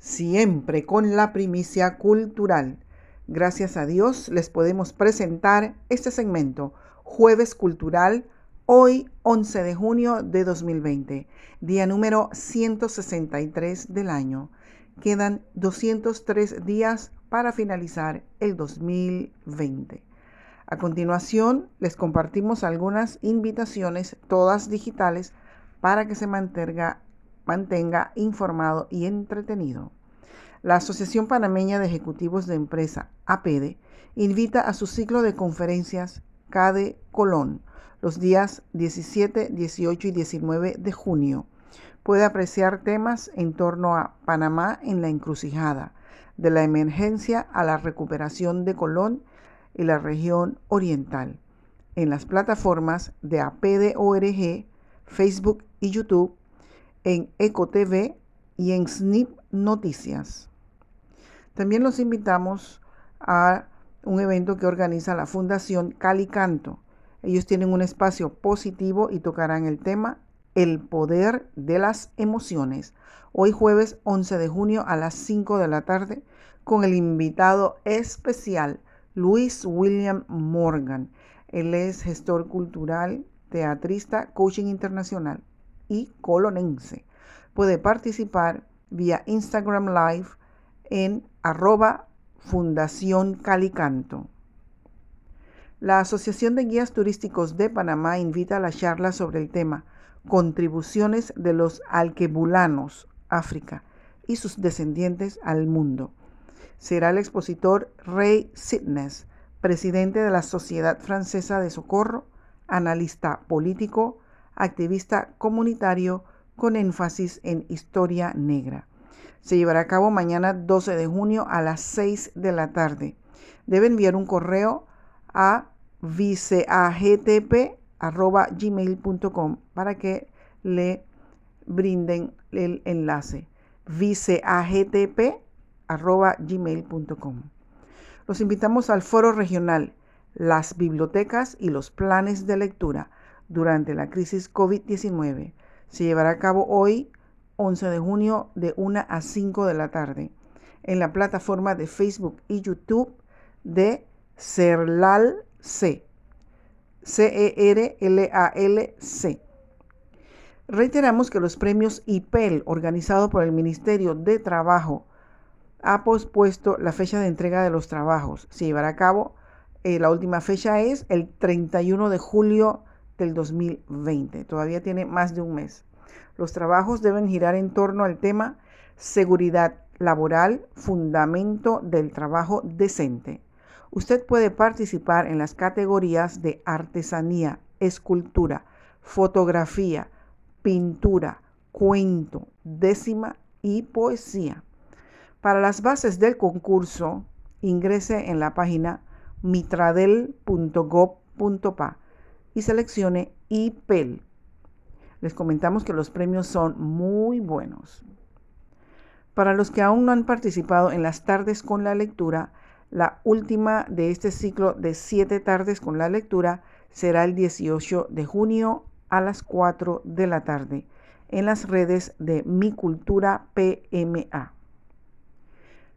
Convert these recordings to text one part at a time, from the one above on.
siempre con la primicia cultural. Gracias a Dios les podemos presentar este segmento, Jueves Cultural, hoy 11 de junio de 2020, día número 163 del año. Quedan 203 días para finalizar el 2020. A continuación, les compartimos algunas invitaciones, todas digitales, para que se mantenga, mantenga informado y entretenido. La Asociación Panameña de Ejecutivos de Empresa, APEDE, invita a su ciclo de conferencias CADE Colón los días 17, 18 y 19 de junio. Puede apreciar temas en torno a Panamá en la encrucijada, de la emergencia a la recuperación de Colón y la región oriental en las plataformas de APDORG, Facebook y YouTube, en EcoTV y en SNIP Noticias. También los invitamos a un evento que organiza la Fundación Cali Canto. Ellos tienen un espacio positivo y tocarán el tema El poder de las emociones. Hoy jueves 11 de junio a las 5 de la tarde con el invitado especial Luis William Morgan. Él es gestor cultural, teatrista, coaching internacional y colonense. Puede participar vía Instagram Live en arroba Fundación Calicanto. La Asociación de Guías Turísticos de Panamá invita a la charla sobre el tema Contribuciones de los alquebulanos, África, y sus descendientes al mundo será el expositor Ray Sidness, presidente de la Sociedad Francesa de Socorro, analista político, activista comunitario con énfasis en historia negra. Se llevará a cabo mañana 12 de junio a las 6 de la tarde. Debe enviar un correo a viceagtp.gmail.com para que le brinden el enlace. viceagtp gmail.com. Los invitamos al foro regional Las bibliotecas y los planes de lectura durante la crisis COVID-19. Se llevará a cabo hoy, 11 de junio, de 1 a 5 de la tarde, en la plataforma de Facebook y YouTube de Cerlal C. C-E-R-L-A-L-C. Reiteramos que los premios IPEL, organizado por el Ministerio de Trabajo, ha pospuesto la fecha de entrega de los trabajos. Se llevará a cabo, eh, la última fecha es el 31 de julio del 2020. Todavía tiene más de un mes. Los trabajos deben girar en torno al tema seguridad laboral, fundamento del trabajo decente. Usted puede participar en las categorías de artesanía, escultura, fotografía, pintura, cuento, décima y poesía. Para las bases del concurso, ingrese en la página mitradel.gov.pa y seleccione IPEL. Les comentamos que los premios son muy buenos. Para los que aún no han participado en las tardes con la lectura, la última de este ciclo de siete tardes con la lectura será el 18 de junio a las 4 de la tarde en las redes de Mi Cultura PMA.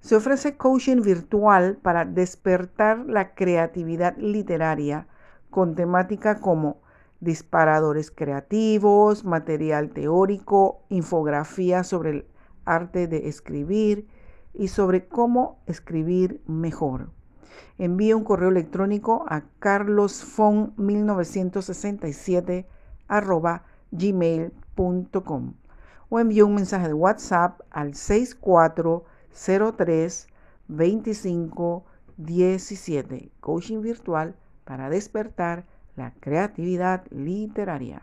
Se ofrece coaching virtual para despertar la creatividad literaria con temática como disparadores creativos, material teórico, infografía sobre el arte de escribir y sobre cómo escribir mejor. Envíe un correo electrónico a carlosfon1967 gmail.com o envíe un mensaje de WhatsApp al 64 03 25 17. Coaching virtual para despertar la creatividad literaria.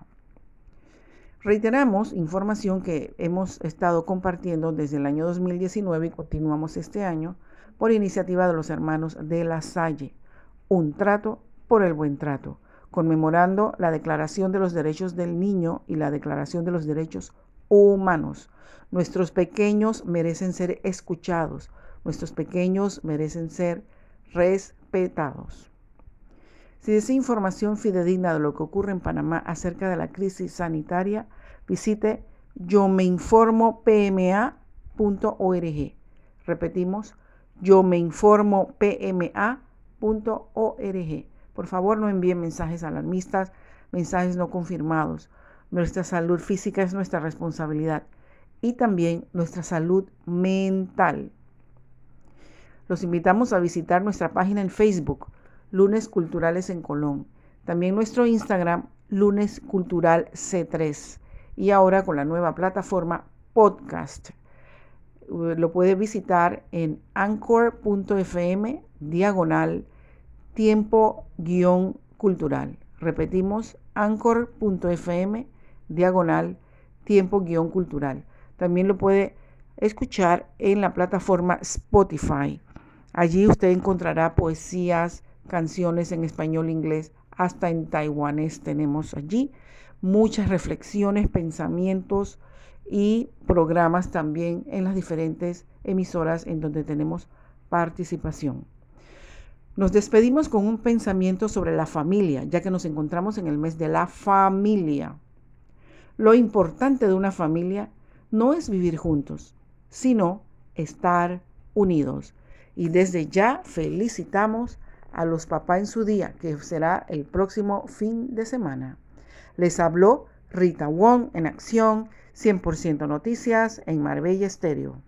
Reiteramos información que hemos estado compartiendo desde el año 2019 y continuamos este año por iniciativa de los hermanos de la Salle. Un trato por el buen trato, conmemorando la Declaración de los Derechos del Niño y la Declaración de los Derechos Humanos Nuestros pequeños merecen ser escuchados. Nuestros pequeños merecen ser respetados. Si desea información fidedigna de lo que ocurre en Panamá acerca de la crisis sanitaria, visite yo me informo pma.org. Repetimos, yo me informo pma.org. Por favor, no envíen mensajes alarmistas, mensajes no confirmados. Nuestra salud física es nuestra responsabilidad y también nuestra salud mental. Los invitamos a visitar nuestra página en Facebook, Lunes Culturales en Colón. También nuestro Instagram, Lunes Cultural C3. Y ahora con la nueva plataforma Podcast. Lo puede visitar en anchor.fm diagonal tiempo guion cultural. Repetimos, anchor.fm diagonal tiempo guion cultural. También lo puede escuchar en la plataforma Spotify. Allí usted encontrará poesías, canciones en español, inglés, hasta en taiwanés tenemos allí muchas reflexiones, pensamientos y programas también en las diferentes emisoras en donde tenemos participación. Nos despedimos con un pensamiento sobre la familia, ya que nos encontramos en el mes de la familia. Lo importante de una familia no es vivir juntos, sino estar unidos. Y desde ya felicitamos a los papás en su día, que será el próximo fin de semana. Les habló Rita Wong en acción, 100% noticias en Marbella Estéreo.